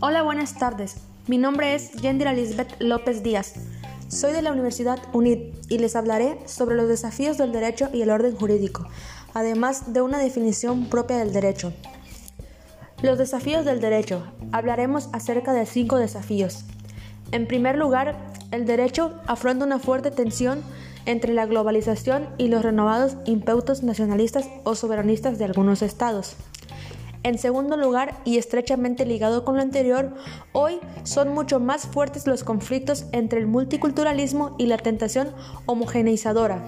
Hola, buenas tardes. Mi nombre es Yendira Lisbeth López Díaz. Soy de la Universidad UNID y les hablaré sobre los desafíos del derecho y el orden jurídico, además de una definición propia del derecho. Los desafíos del derecho. Hablaremos acerca de cinco desafíos. En primer lugar, el derecho afronta una fuerte tensión entre la globalización y los renovados impeutos nacionalistas o soberanistas de algunos estados. En segundo lugar, y estrechamente ligado con lo anterior, hoy son mucho más fuertes los conflictos entre el multiculturalismo y la tentación homogeneizadora.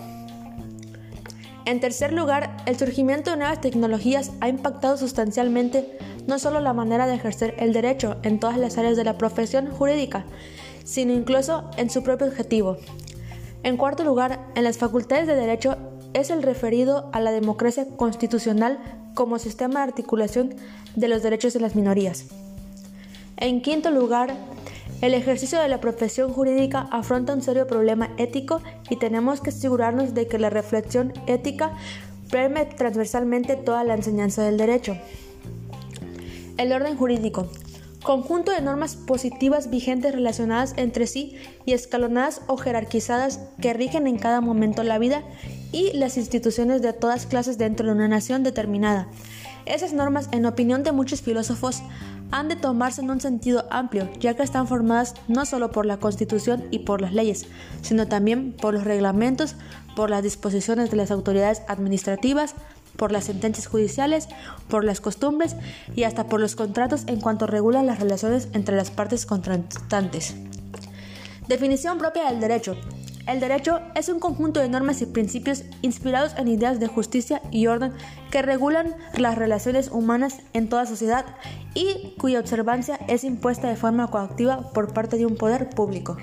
En tercer lugar, el surgimiento de nuevas tecnologías ha impactado sustancialmente no solo la manera de ejercer el derecho en todas las áreas de la profesión jurídica, sino incluso en su propio objetivo. En cuarto lugar, en las facultades de derecho es el referido a la democracia constitucional como sistema de articulación de los derechos de las minorías. En quinto lugar, el ejercicio de la profesión jurídica afronta un serio problema ético y tenemos que asegurarnos de que la reflexión ética permite transversalmente toda la enseñanza del derecho. El orden jurídico. Conjunto de normas positivas vigentes relacionadas entre sí y escalonadas o jerarquizadas que rigen en cada momento la vida y las instituciones de todas clases dentro de una nación determinada. Esas normas, en opinión de muchos filósofos, han de tomarse en un sentido amplio, ya que están formadas no solo por la Constitución y por las leyes, sino también por los reglamentos, por las disposiciones de las autoridades administrativas, por las sentencias judiciales, por las costumbres y hasta por los contratos en cuanto regulan las relaciones entre las partes contratantes. Definición propia del derecho. El derecho es un conjunto de normas y principios inspirados en ideas de justicia y orden que regulan las relaciones humanas en toda sociedad y cuya observancia es impuesta de forma coactiva por parte de un poder público.